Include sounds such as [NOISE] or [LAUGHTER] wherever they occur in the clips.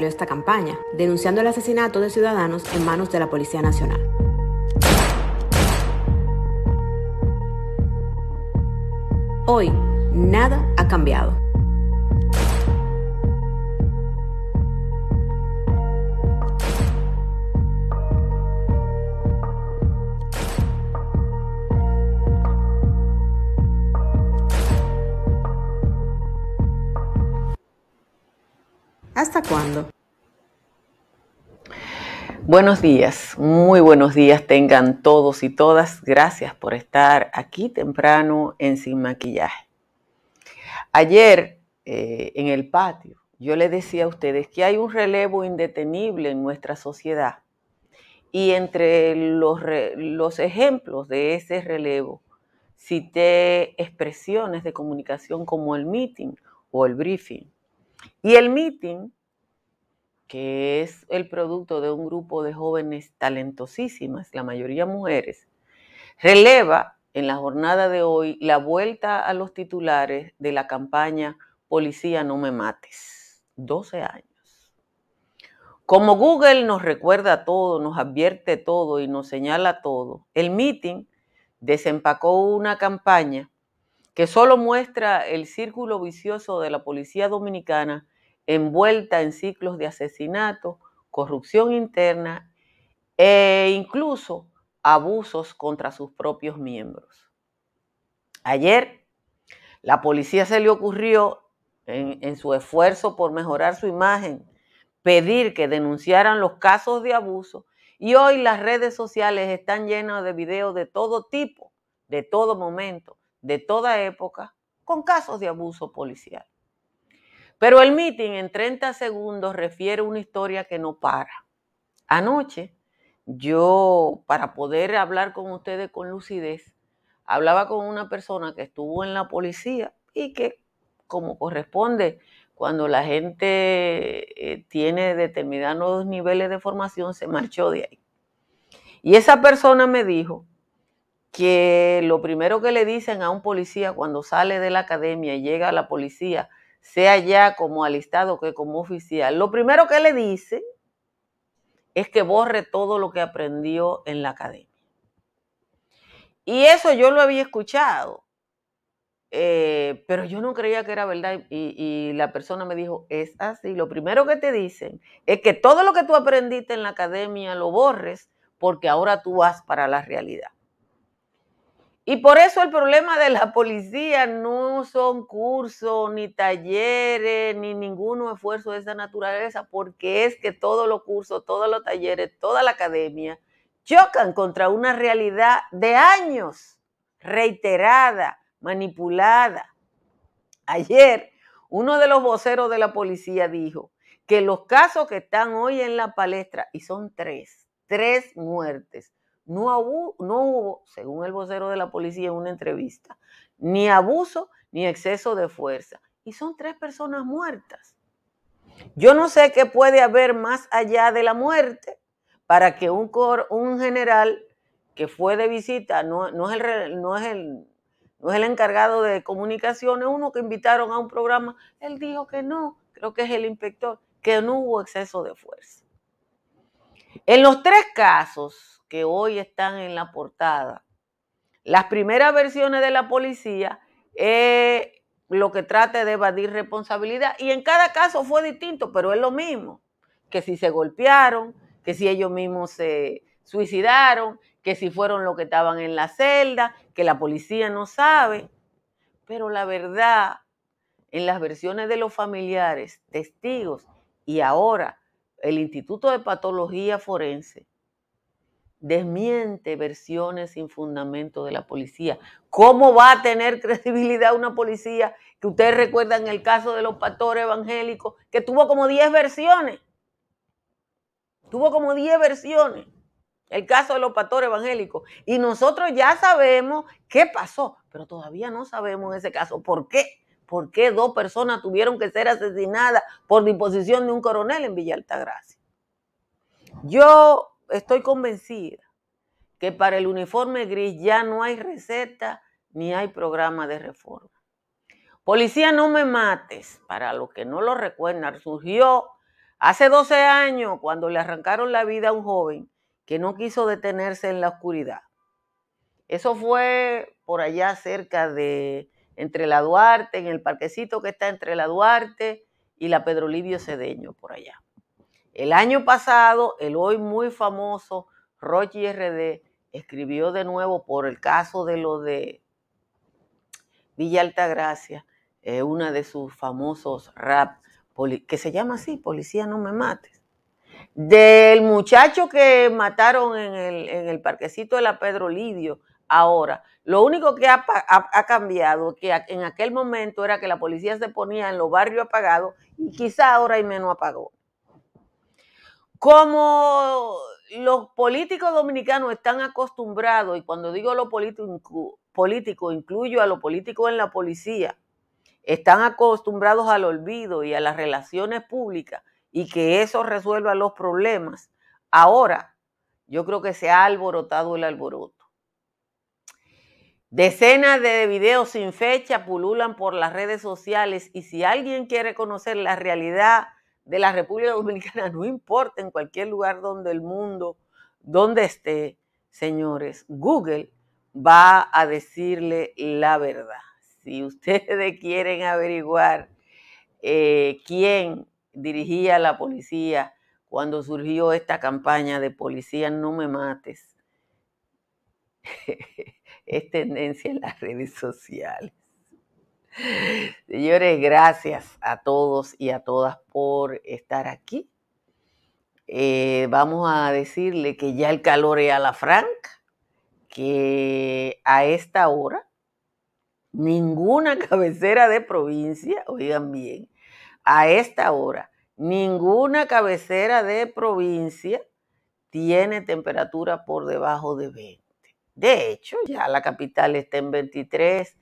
Esta campaña, denunciando el asesinato de ciudadanos en manos de la Policía Nacional. Hoy, nada ha cambiado. ¿Hasta cuándo? Buenos días, muy buenos días tengan todos y todas. Gracias por estar aquí temprano en Sin Maquillaje. Ayer eh, en el patio yo le decía a ustedes que hay un relevo indetenible en nuestra sociedad y entre los, los ejemplos de ese relevo cité expresiones de comunicación como el meeting o el briefing y el meeting, que es el producto de un grupo de jóvenes talentosísimas, la mayoría mujeres, releva en la jornada de hoy la vuelta a los titulares de la campaña Policía no me mates. 12 años. Como Google nos recuerda todo, nos advierte todo y nos señala todo, el meeting desempacó una campaña que solo muestra el círculo vicioso de la policía dominicana envuelta en ciclos de asesinato, corrupción interna e incluso abusos contra sus propios miembros. Ayer, la policía se le ocurrió, en, en, su esfuerzo por mejorar su imagen, pedir que denunciaran los casos de abuso y hoy las redes sociales están llenas de videos de todo tipo, de todo momento, de toda época con casos de abuso policial. Pero el meeting en 30 segundos refiere una historia que no para. Anoche, yo, para poder hablar con ustedes con lucidez, hablaba con una persona que estuvo en la policía y que, como corresponde, cuando la gente eh, tiene determinados niveles de formación, se marchó de ahí. Y esa persona me dijo que lo primero que le dicen a un policía cuando sale de la academia y llega a la policía, sea ya como alistado que como oficial, lo primero que le dicen es que borre todo lo que aprendió en la academia. Y eso yo lo había escuchado, eh, pero yo no creía que era verdad y, la persona me dijo, es así, lo primero que te dicen es que todo lo que tú aprendiste en la academia lo borres porque ahora tú vas para la realidad. Y por eso el problema de la policía no son cursos, ni talleres, ni ningún esfuerzo de esa naturaleza, porque es que todos los cursos, todos los talleres, toda la academia chocan contra una realidad de años, reiterada, manipulada. Ayer, uno de los voceros de la policía dijo que los casos que están hoy en la palestra, y son tres, tres muertes, no hubo, según el vocero de la policía en una entrevista, ni abuso ni exceso de fuerza. Y son tres personas muertas. Yo no sé qué puede haber más allá de la muerte para que un, un general que fue de visita, no, no, es el, no, es el, no es el encargado de comunicaciones, uno que invitaron a un programa, él dijo que no, creo que es el inspector, que no hubo exceso de fuerza. En los tres casos, que hoy están en la portada. Las primeras versiones de la policía es lo que trata de evadir responsabilidad y en cada caso fue distinto, pero es lo mismo, que si se golpearon, que si ellos mismos se suicidaron, que si fueron los que estaban en la celda, que la policía no sabe. Pero la verdad, en las versiones de los familiares, testigos y ahora el Instituto de Patología Forense, desmiente versiones sin fundamento de la policía. ¿Cómo va a tener [LAUGHS] credibilidad una policía que ustedes recuerdan el caso de los pastores evangélicos, que tuvo como 10 versiones? Tuvo como 10 versiones el caso de los pastores evangélicos. Y nosotros ya sabemos qué pasó, pero todavía no sabemos en ese caso por qué. ¿Por qué dos personas tuvieron que ser asesinadas por disposición de un coronel en Villa Altagracia? Yo estoy convencida que para el uniforme gris ya no hay receta ni hay programa de reforma. Policía, no me mates, para los que no lo recuerdan, surgió hace 12 años cuando le arrancaron la vida a un joven que no quiso detenerse en la oscuridad. Eso fue por allá cerca de, entre la Duarte, en el parquecito que está entre la Duarte y la Pedro Livio Cedeño, por allá. El año pasado, el hoy muy famoso Rochi RD escribió de nuevo por el caso de lo de Villa Altagracia, eh, una de sus famosos rap, que se llama así, Policía no me mates. Del muchacho que mataron en el, en el parquecito de la Pedro Lidio, ahora, lo único que ha, cambiado, que en aquel momento era que la policía se ponía en los barrios apagados y quizá ahora hay menos apagón. Como los políticos dominicanos están acostumbrados, y cuando digo lo político, incluyo a los políticos en la policía, están acostumbrados al olvido y a las relaciones públicas y que eso resuelva los problemas, ahora yo creo que se ha alborotado el alboroto. Decenas de videos sin fecha pululan por las redes sociales y si alguien quiere conocer la realidad de la República Dominicana, [LAUGHS] no importa en cualquier lugar donde el mundo, donde esté, señores, Google va a decirle la verdad. Si [LAUGHS] ustedes quieren averiguar eh, quién dirigía la policía cuando surgió esta campaña de policía no me mates, [LAUGHS] es tendencia en las redes sociales. Señores, gracias a todos y a todas por estar aquí. Eh, vamos a decirle que ya el calor es a la franca, que a esta hora ninguna [LAUGHS] cabecera de provincia, oigan bien, a esta hora ninguna cabecera de provincia tiene temperatura por debajo de 20. De hecho, ya la capital está en 23,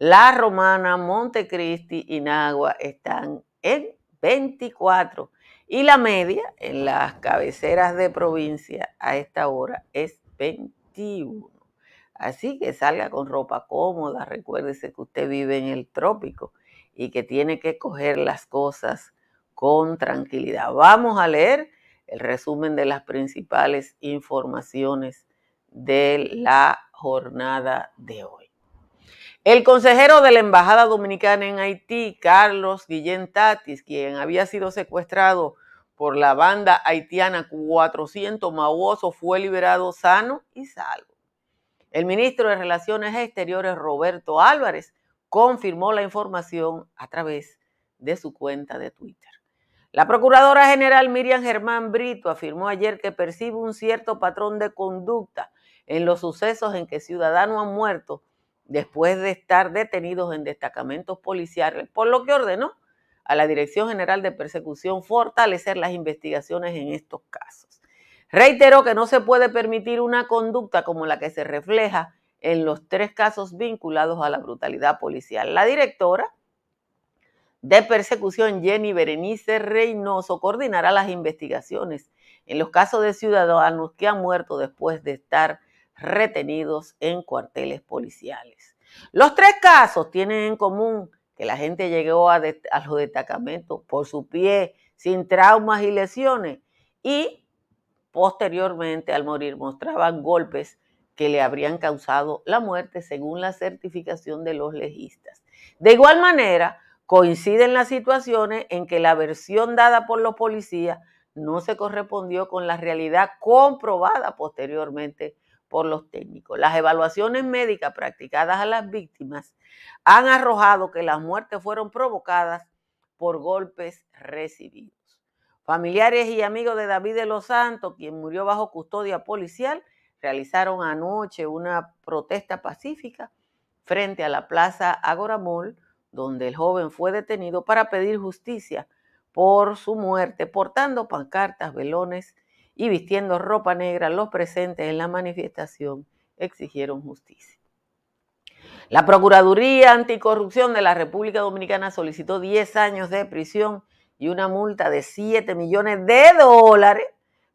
la Romana, Montecristi y Nagua están en 24 y la media en las cabeceras de provincia a esta hora es 21. Así que salga con ropa cómoda, recuérdese que usted vive en el trópico y que tiene que coger las cosas con tranquilidad. Vamos a leer el resumen de las principales informaciones de la jornada de hoy. El consejero de la Embajada Dominicana en Haití, Carlos Guillén Tatis, quien había sido secuestrado por la banda haitiana 400 Mauoso, fue liberado sano y salvo. El ministro de Relaciones Exteriores, Roberto Álvarez, confirmó la información a través de su cuenta de Twitter. La Procuradora General Miriam Germán Brito afirmó ayer que percibe un cierto patrón de conducta en los sucesos en que ciudadanos han muerto después de estar detenidos en destacamentos policiales, por lo que ordenó a la Dirección General de Persecución fortalecer las investigaciones en estos casos. Reiteró que no se puede permitir una conducta como la que se refleja en los tres casos vinculados a la brutalidad policial. La directora de persecución, Jenny Berenice Reynoso, coordinará las investigaciones en los casos de ciudadanos que han muerto después de estar retenidos en cuarteles policiales. Los tres casos tienen en común que la gente llegó a, los destacamentos por su pie, sin traumas y lesiones, y posteriormente al morir mostraban golpes que le habrían causado la muerte según la certificación de los legistas. De igual manera, coinciden las situaciones en que la versión dada por los policías no se correspondió con la realidad comprobada posteriormente por los técnicos. Las evaluaciones médicas practicadas a las víctimas han arrojado que las muertes fueron provocadas por golpes recibidos. Familiares y amigos de David de los Santos, quien murió bajo custodia policial, realizaron anoche una protesta pacífica frente a la plaza Agora Mall, donde el joven fue detenido para pedir justicia por su muerte, portando pancartas, velones y vistiendo ropa negra. Los presentes en la manifestación exigieron justicia. La Procuraduría Anticorrupción de la República Dominicana solicitó 10 años de prisión y una multa de 7 millones de dólares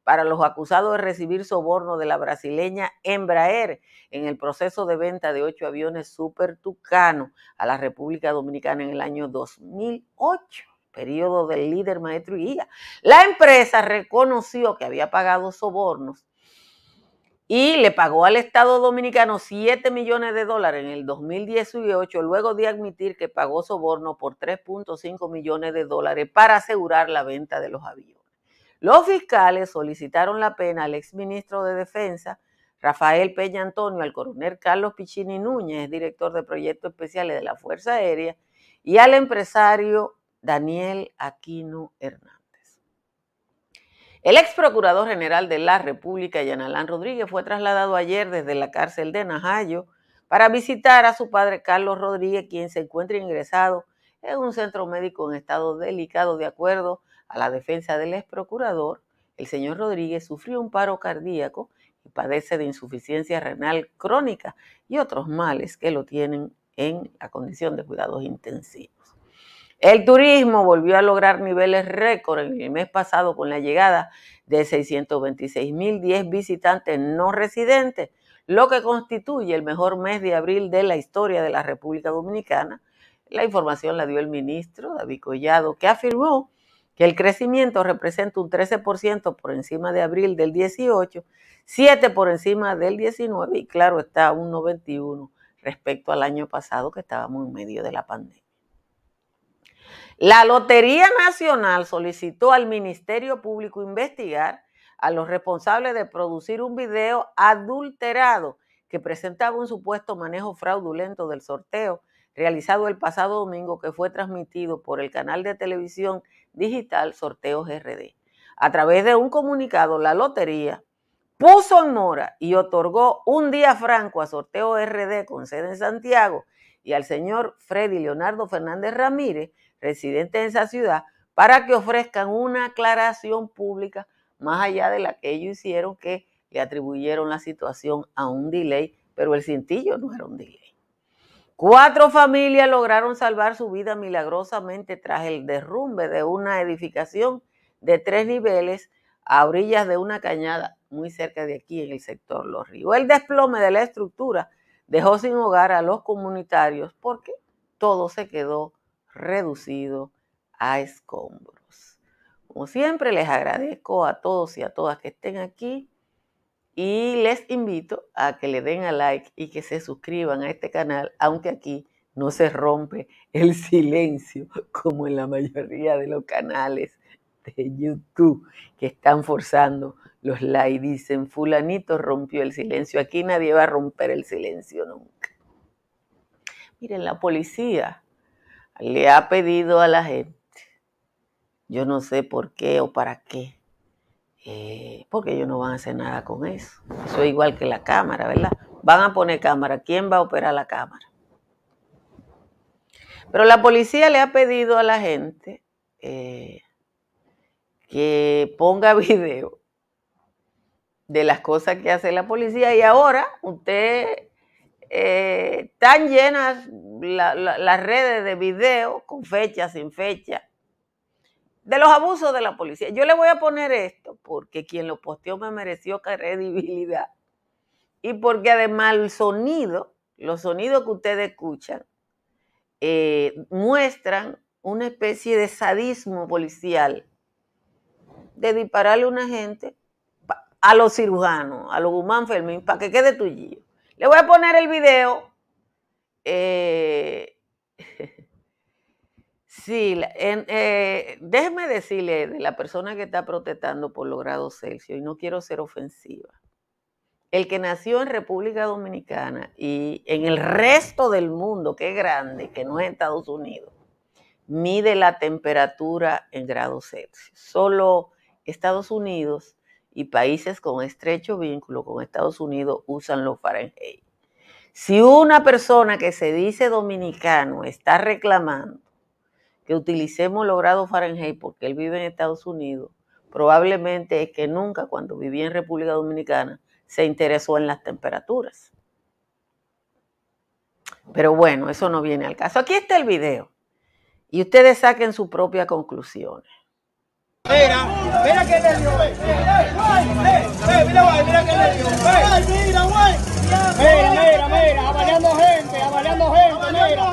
para los acusados de recibir soborno de la brasileña Embraer en el proceso de venta de ocho aviones Super Tucano a la República Dominicana en el año 2008, periodo del líder maestro y. La empresa reconoció que había pagado sobornos y le pagó al Estado Dominicano 7 millones de dólares en el 2018, luego de admitir que pagó soborno por 3.5 millones de dólares para asegurar la venta de los aviones. Los fiscales solicitaron la pena al exministro de Defensa, Rafael Peña Antonio, al coronel Carlos Pichini Núñez, director de proyectos especiales de la Fuerza Aérea, y al empresario Daniel Aquino Hernández. El ex procurador general de la República, Yanalán Rodríguez, fue trasladado ayer desde la cárcel de Najayo para visitar a su padre Carlos Rodríguez, quien se encuentra ingresado en un centro médico en estado delicado de acuerdo a la defensa del ex procurador, el señor Rodríguez sufrió un paro cardíaco y padece de insuficiencia renal crónica y otros males que lo tienen en la condición de cuidados intensivos. El turismo volvió a lograr niveles récord en el mes pasado con la llegada de 626.010 visitantes no residentes, lo que constituye el mejor mes de abril de la historia de la República Dominicana. La información la dio el ministro David Collado, que afirmó que el crecimiento representa un 13% por encima de abril del 18, 7 por encima del 19 y claro está un 91 respecto al año pasado que estábamos en medio de la pandemia. La Lotería Nacional solicitó al Ministerio Público investigar a los responsables de producir un video adulterado que presentaba un supuesto manejo fraudulento del sorteo realizado el pasado domingo que fue transmitido por el canal de televisión digital Sorteos RD. A través de un comunicado, la lotería puso en mora y otorgó un día franco a Sorteo RD con sede en Santiago y al señor Freddy Leonardo Fernández Ramírez, residente en esa ciudad, para que ofrezcan una aclaración pública más allá de la que ellos hicieron que le atribuyeron la situación a un delay, pero el cintillo no era un delay. Cuatro familias lograron salvar su vida milagrosamente tras el derrumbe de una edificación de tres niveles a orillas de una cañada muy cerca de aquí en el sector Los Ríos. El desplome de la estructura dejó sin hogar a los comunitarios porque todo se quedó reducido a escombros. Como siempre, les agradezco a todos y a todas que estén aquí y les invito a que le den a like y que se suscriban a este canal, aunque aquí no se rompe el [LAUGHS] silencio como en la mayoría de los canales de YouTube que están forzando los likes. Dicen, fulanito rompió el silencio. Aquí nadie va a romper el silencio nunca. Miren, la policía le ha pedido a la gente, yo no sé por qué o para qué, eh, porque ellos no van a hacer nada con eso. Eso es igual que la cámara, ¿verdad? Van a poner cámara. ¿Quién va a operar la cámara? Pero la policía le ha pedido a la gente eh, que ponga [LAUGHS] video de las cosas que hace la policía y ahora usted eh, llenas las redes de video con fecha, sin fecha, de los abusos de la policía. Yo le voy a poner esto porque quien lo posteó me mereció credibilidad. Y porque además el sonido, los sonidos que ustedes escuchan, eh, muestran una especie de sadismo policial de dispararle a una gente a los cirujanos, a los Guzmán Fermín, para que quede tuyo. Le voy a poner el video. Eh, [LAUGHS] Sí, eh, déjeme decirle de la persona que está protestando por los grados Celsius, y no quiero ser ofensiva. El que nació en República Dominicana y en el resto del mundo, que es grande, que no es Estados Unidos, mide la temperatura en grados Celsius. Solo Estados Unidos y países con estrecho vínculo con Estados Unidos usan los Fahrenheit. Si una persona que se dice dominicano está reclamando que utilicemos los grados Fahrenheit porque él vive en Estados Unidos, probablemente es que nunca cuando vivía en República Dominicana se interesó en las temperaturas. Pero bueno, eso no viene al caso. Aquí está el video y ustedes saquen sus propias conclusiones. Mira, mira que le dio. Mira, güey, mira que le dio. Mira, güey. Mira, mira, mira, avaleando gente, avaleando gente, mira.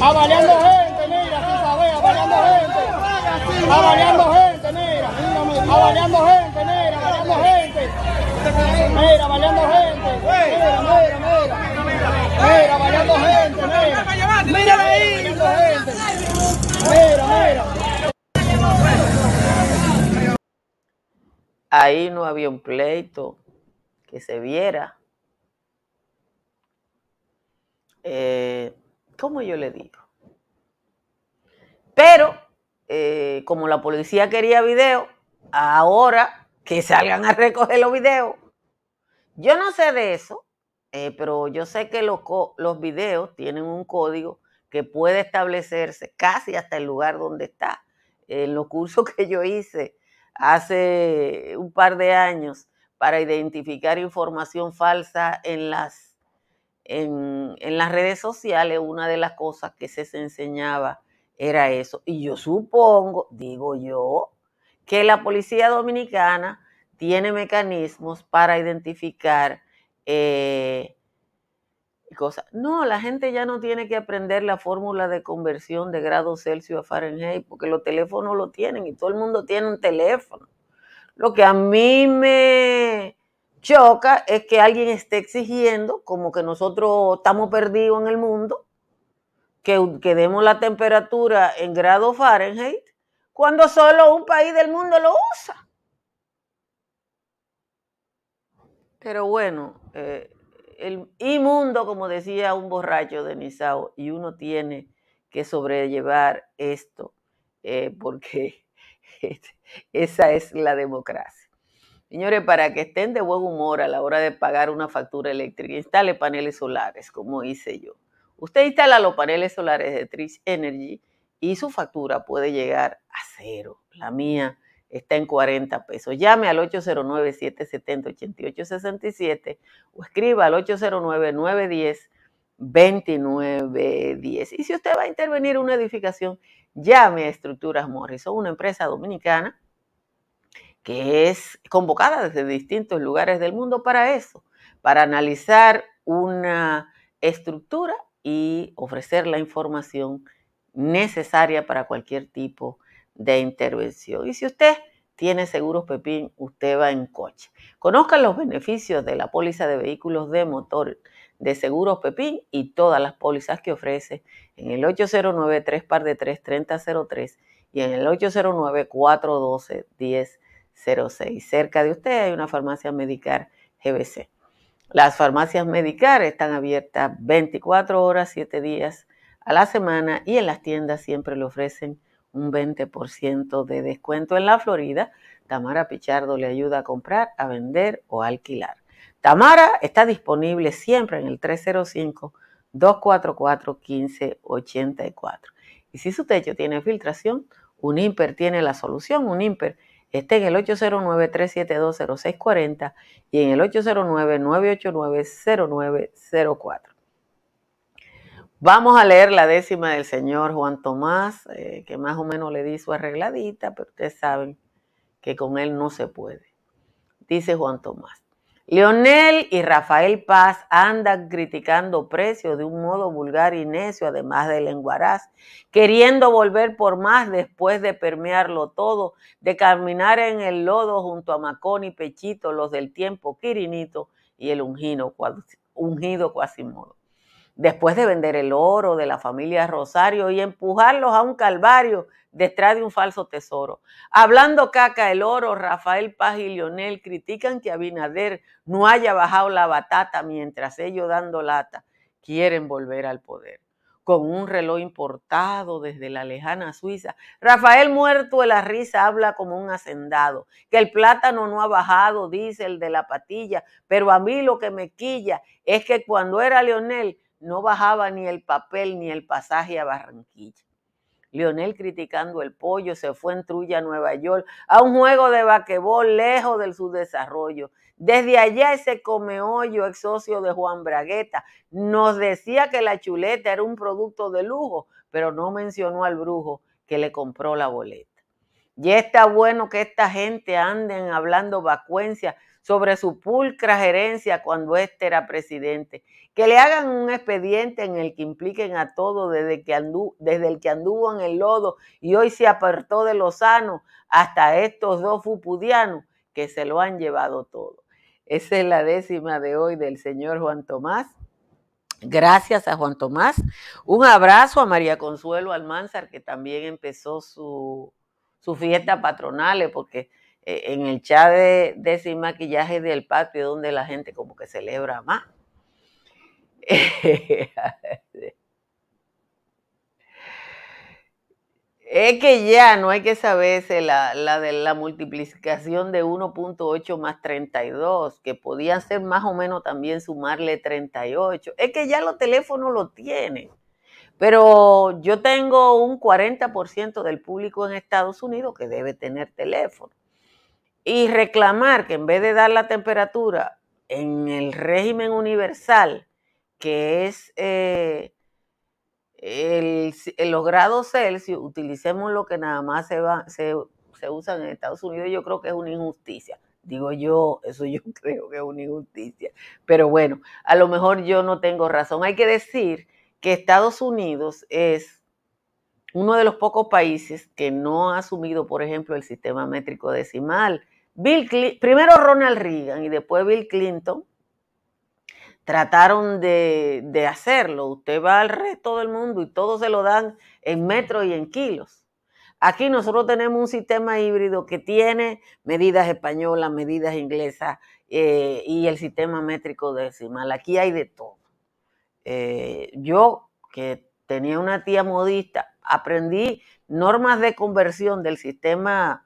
Avaleando gente, mira, tú sabes, avaleando gente. Avaleando gente, mira. Avaleando gente, mira, avaleando gente. Mira, avaleando gente. Mira, mira, mira. Mira, avaleando gente, mira. Mira ahí. Mira, mira. Ahí no había un pleito que se viera. Eh, ¿Cómo yo le digo? Pero, eh, como la policía quería video, ahora que salgan a recoger los videos. Yo no sé de eso, eh, pero yo sé que los, los videos tienen un código que puede establecerse casi hasta el lugar donde está. En los cursos [LAUGHS] que yo hice hace un par de años para identificar información falsa en las, en, las redes sociales, una de las cosas que se, enseñaba era eso. Y yo supongo, digo yo, que la policía dominicana tiene mecanismos para identificar eh, cosas. No, la gente ya no tiene que aprender la fórmula de conversión de grado Celsius a Fahrenheit, porque los teléfonos lo tienen y todo el mundo tiene un teléfono. Lo que a mí me choca es que alguien esté exigiendo, como que nosotros estamos perdidos en el mundo, que, que demos la temperatura en grado Fahrenheit, cuando solo un país del mundo lo usa. Pero bueno, eh, el inmundo, como decía un borracho de Nisao, y uno tiene que sobrellevar esto, eh, porque [LAUGHS] esa es la democracia. Señores, para que estén de buen humor a la hora de pagar una factura eléctrica, instale paneles solares, como hice yo. Usted instala los paneles solares de Trish Energy y su factura puede llegar a cero. La mía está en 40 pesos. Llame al 809-770-8867 o escriba al 809-910-2910. Y si usted va a intervenir en una edificación, llame a Estructuras Morrison, una empresa dominicana que es convocada desde distintos lugares del mundo para eso, para analizar una estructura y ofrecer la información necesaria para cualquier tipo de intervención. Y si usted tiene seguros Pepín, usted va en coche. Conozcan los beneficios de la póliza de vehículos de motor de Seguros Pepín y todas las pólizas que ofrece en el 809 3 par de 3 3003 y en el 809 412 1006. Cerca de usted hay una farmacia Medicar GBC. Las farmacias Medicar están abiertas 24 horas, 7 días a la semana y en las tiendas siempre le ofrecen un 20% de descuento en la Florida. Tamara Pichardo le ayuda a comprar, a vender o a alquilar. Tamara está disponible siempre en el 305-244-1584. Y si su techo tiene filtración, un IMPER tiene la solución. Un IMPER está en el 809-372-0640 y en el 809-989-0904. Vamos a leer la décima del señor Juan Tomás, eh, que más o menos le di su arregladita, pero ustedes saben que con él no se puede. Dice Juan Tomás. Leonel y Rafael Paz andan criticando precios de un modo vulgar y necio, además del lenguaraz, queriendo volver por más después de permearlo todo, de caminar en el lodo junto a Macón y Pechito, los del tiempo Quirinito y el ungido, ungido. Después de vender el oro de la familia Rosario y empujarlos a un calvario detrás de un falso tesoro. Hablando caca el oro, Rafael Paz y Lionel critican que Abinader no haya bajado la batata mientras ellos dando lata quieren volver al poder. con un reloj importado desde la lejana Suiza. Rafael muerto de la risa habla como un hacendado, que el plátano no ha bajado, dice el de la patilla, pero a mí lo que me quilla es que cuando era Leonel no bajaba ni el papel ni el pasaje a Barranquilla. Leonel criticando el pollo, se fue en trulla a Nueva York a un juego de vaquebol lejos del subdesarrollo. Desde allá ese hoyo, ex socio de Juan Bragueta, nos decía que la chuleta era un producto de lujo, pero no mencionó al brujo que le compró la boleta. Y está bueno que esta gente anden hablando vacuencia sobre su pulcra gerencia cuando éste era presidente. Que le hagan un expediente en el que impliquen a todo desde, que desde el que anduvo en el lodo y hoy se apartó de Lozano hasta estos dos fupudianos que se lo han llevado todo. Esa es la décima de hoy del señor Juan Tomás. Gracias a Juan Tomás. Un abrazo a María Consuelo Almanzar, que también empezó su, su fiesta patronal, porque eh, en el chat de, de maquillaje del patio, donde la gente como que celebra más. [LAUGHS] Es que ya no hay que saberse la, la de la multiplicación de 1.8 más 32, que podía ser más o menos también sumarle 38. Es que ya los teléfonos lo tienen. Pero yo tengo un 40% del público en Estados Unidos que debe tener teléfono. Y reclamar que en vez de dar la temperatura en el régimen universal, que es eh, el, los grados Celsius, utilicemos lo que nada más se, va, se, se usa en Estados Unidos, yo creo que es una injusticia. Digo yo, eso yo [LAUGHS] creo que es una injusticia. Pero bueno, a lo mejor yo no tengo razón. Hay que decir que Estados Unidos es uno de los pocos países que no ha asumido, por ejemplo, el sistema métrico decimal. Bill primero Ronald Reagan y después Bill Clinton trataron de, hacerlo. Usted va al resto del mundo y todos se lo dan en metros y en kilos. Aquí nosotros tenemos un sistema híbrido que tiene medidas españolas, medidas inglesas eh, y el sistema métrico decimal. Aquí hay de todo. Eh, yo, que tenía una tía modista, aprendí normas de conversión del sistema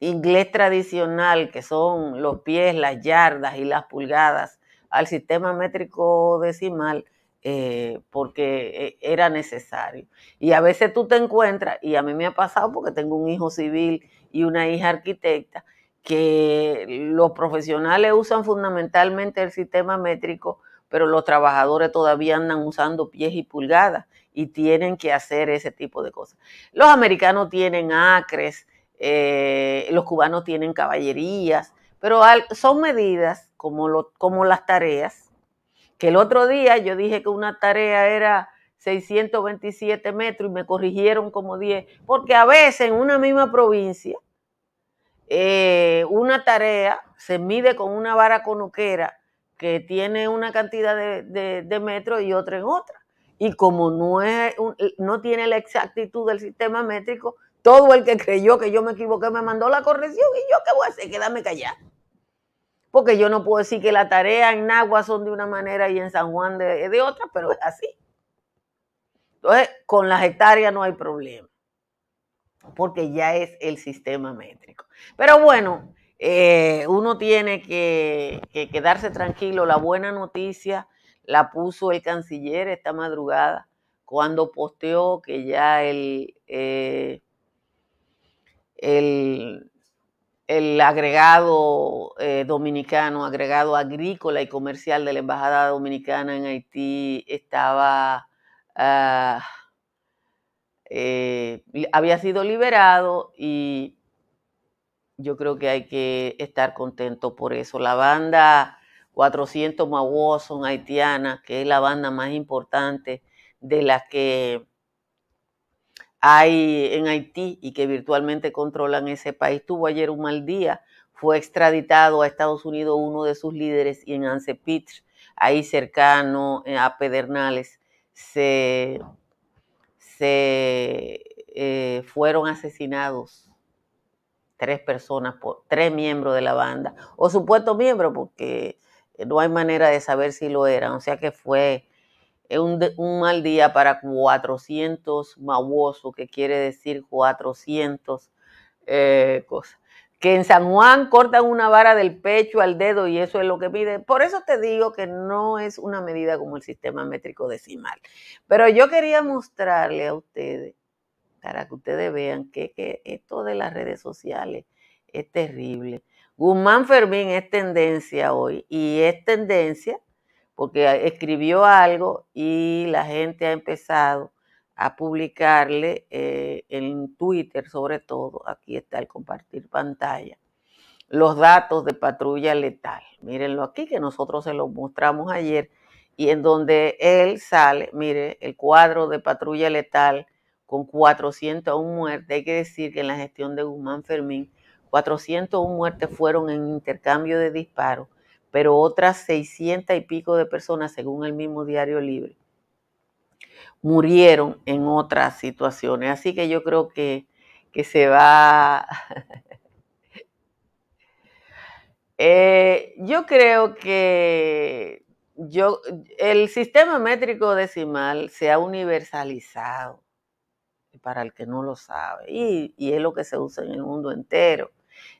inglés tradicional, que son los pies, las yardas y las pulgadas, al sistema métrico decimal eh, porque eh, era necesario. Y a veces tú te encuentras, y a mí me ha pasado porque tengo un hijo civil y una hija arquitecta, que los profesionales usan fundamentalmente el sistema métrico, pero los trabajadores todavía andan usando pies y pulgadas y tienen que hacer ese tipo de cosas. Los americanos tienen acres, eh, los cubanos tienen caballerías, pero son medidas como, como las tareas, que el otro día yo dije que una tarea era 627 metros y me corrigieron como 10, porque a veces en una misma provincia eh, una tarea se mide con una vara conuquera que tiene una cantidad de, metros y otra en otra. Y como no, es no tiene la exactitud del sistema métrico, todo el que creyó que yo me equivoqué me mandó la corrección y yo qué voy a hacer, quedarme callado porque yo no puedo decir que la tarea en Nagua son de una manera y en San Juan de, de otra, pero es así. Entonces, con las hectáreas no hay problema, porque ya es el sistema métrico. Pero bueno, eh, uno tiene que, quedarse tranquilo. La buena noticia la puso el canciller esta madrugada cuando posteó que ya el, eh, el agregado eh, dominicano, agregado agrícola y comercial de la Embajada Dominicana en Haití estaba, ah, eh, había sido liberado y yo creo que hay que estar contento por eso. La banda 400 Mawson haitiana, que es la banda más importante de la que hay en Haití y que virtualmente controlan ese país. Tuvo ayer un mal día, fue extraditado a Estados Unidos uno de sus líderes y en Ancepitr, ahí cercano eh, a Pedernales, se, eh, fueron asesinados tres personas, tres miembros de la banda, o supuestos miembros, porque no hay manera de saber si lo eran, o sea que fue es un, un, mal día para 400 mawosos, que quiere decir 400 eh, cosas. Que en San Juan cortan una vara del pecho al dedo y eso es lo que pide. Por eso te digo que no es una medida como el sistema métrico decimal. Pero yo quería mostrarle a ustedes, para que ustedes vean que, que esto de las redes sociales es terrible. Guzmán Fermín es tendencia hoy y es tendencia porque escribió algo y la gente ha empezado a publicarle eh, en Twitter, sobre todo, aquí está el compartir pantalla, los datos de patrulla letal. Mírenlo aquí, que nosotros se los mostramos ayer, y en donde él sale, mire, el cuadro de patrulla letal con 401 muertes. Hay que decir que en la gestión de Guzmán Fermín, 401 muertes fueron en intercambio de disparos, pero otras 600 y pico de personas, según el mismo Diario Libre, murieron en otras situaciones. Así que yo creo que, que se va... [LAUGHS] eh, yo creo que yo, el sistema métrico decimal se ha universalizado, para el que no lo sabe, y, y es lo que se usa en el mundo entero.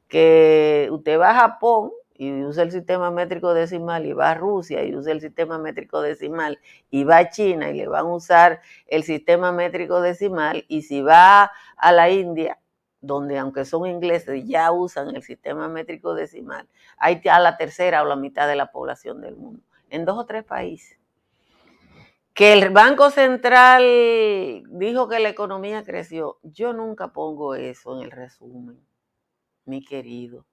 Que usted va a Japón y usa el sistema métrico decimal y va a Rusia y usa el sistema métrico decimal y va a China y le van a usar el sistema métrico decimal y si va a la India, donde aunque son ingleses ya usan el sistema métrico decimal, hay ya la tercera o la mitad de la población del mundo, en dos o tres países. Que el Banco Central dijo que la economía creció. Yo nunca pongo eso en el resumen, mi querido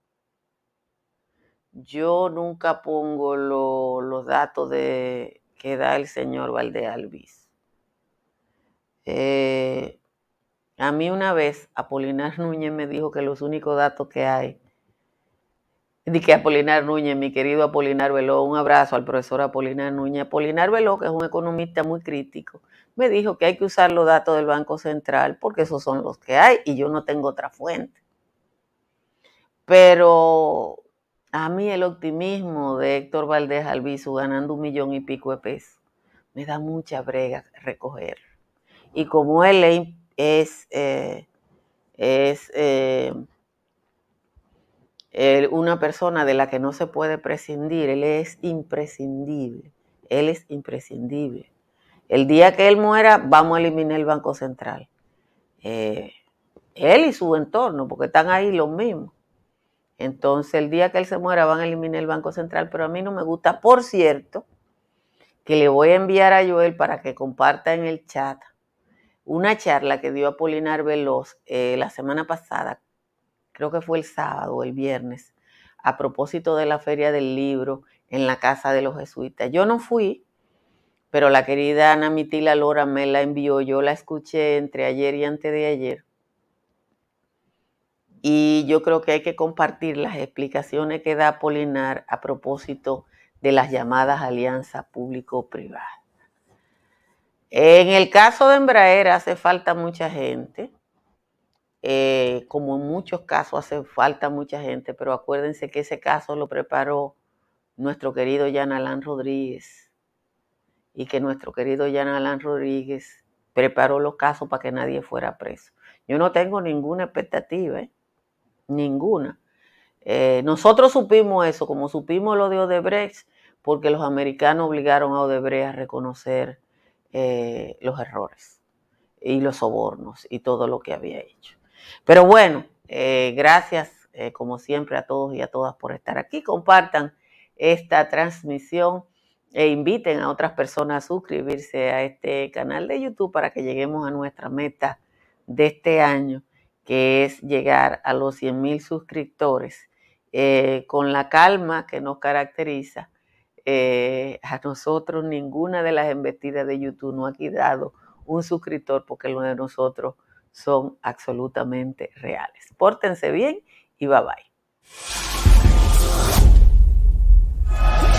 yo nunca pongo los datos de, que da el señor Valdealvis. Eh, a mí una vez Apolinar [LAUGHS] Núñez me dijo que los únicos datos que hay, de que Apolinar Núñez, mi querido Apolinar Veló, un abrazo al profesor Apolinar Núñez. Apolinar Veló, que es un economista muy crítico, me dijo que hay que usar los datos del Banco Central porque esos son los que hay y yo no tengo otra fuente. Pero a mí el optimismo de Héctor Valdés Albizu ganando un millón y pico de pesos me da mucha brega recoger. Y como él es, eh, es eh, una persona de la que no se puede prescindir, él es imprescindible, él es imprescindible. El día que él muera, vamos a eliminar el Banco Central. Eh, él y su entorno, porque están ahí los mismos. Entonces, el día que él se muera van a eliminar el Banco Central, pero a mí no me gusta. Por cierto, que le voy a enviar a Joel para que comparta en el chat una charla que dio Apolinar Veloz eh, la semana pasada, creo que fue el sábado o el viernes, a propósito de la Feria del Libro en la Casa de los Jesuitas. Yo no fui, pero la querida Ana Mitila Lora me la envió, yo la escuché entre ayer y antes de ayer y yo creo que hay que compartir las explicaciones que da Polinar a propósito de las llamadas alianzas público-privadas. En el caso de Embraer hace falta mucha gente, eh, como en muchos casos hace falta mucha gente, pero acuérdense que ese caso lo preparó nuestro querido Jan Alán Rodríguez y que nuestro querido Jan Alán Rodríguez preparó los casos para que nadie fuera preso. Yo no tengo ninguna expectativa. ¿eh? Ninguna. Eh, nosotros supimos eso, como supimos lo de Odebrecht, porque los americanos obligaron a Odebrecht a reconocer eh, los errores y los sobornos y todo lo que había hecho. Pero bueno, eh, gracias como siempre a todos y a todas por estar aquí. Compartan esta transmisión e inviten a otras personas a suscribirse a este canal de YouTube para que lleguemos a nuestra meta de este año que es llegar a los 100 mil suscriptores eh, con la calma que nos caracteriza. Eh, a nosotros ninguna de las embestidas de YouTube no ha quedado un suscriptor porque lo de nosotros son absolutamente reales. Pórtense bien y bye bye.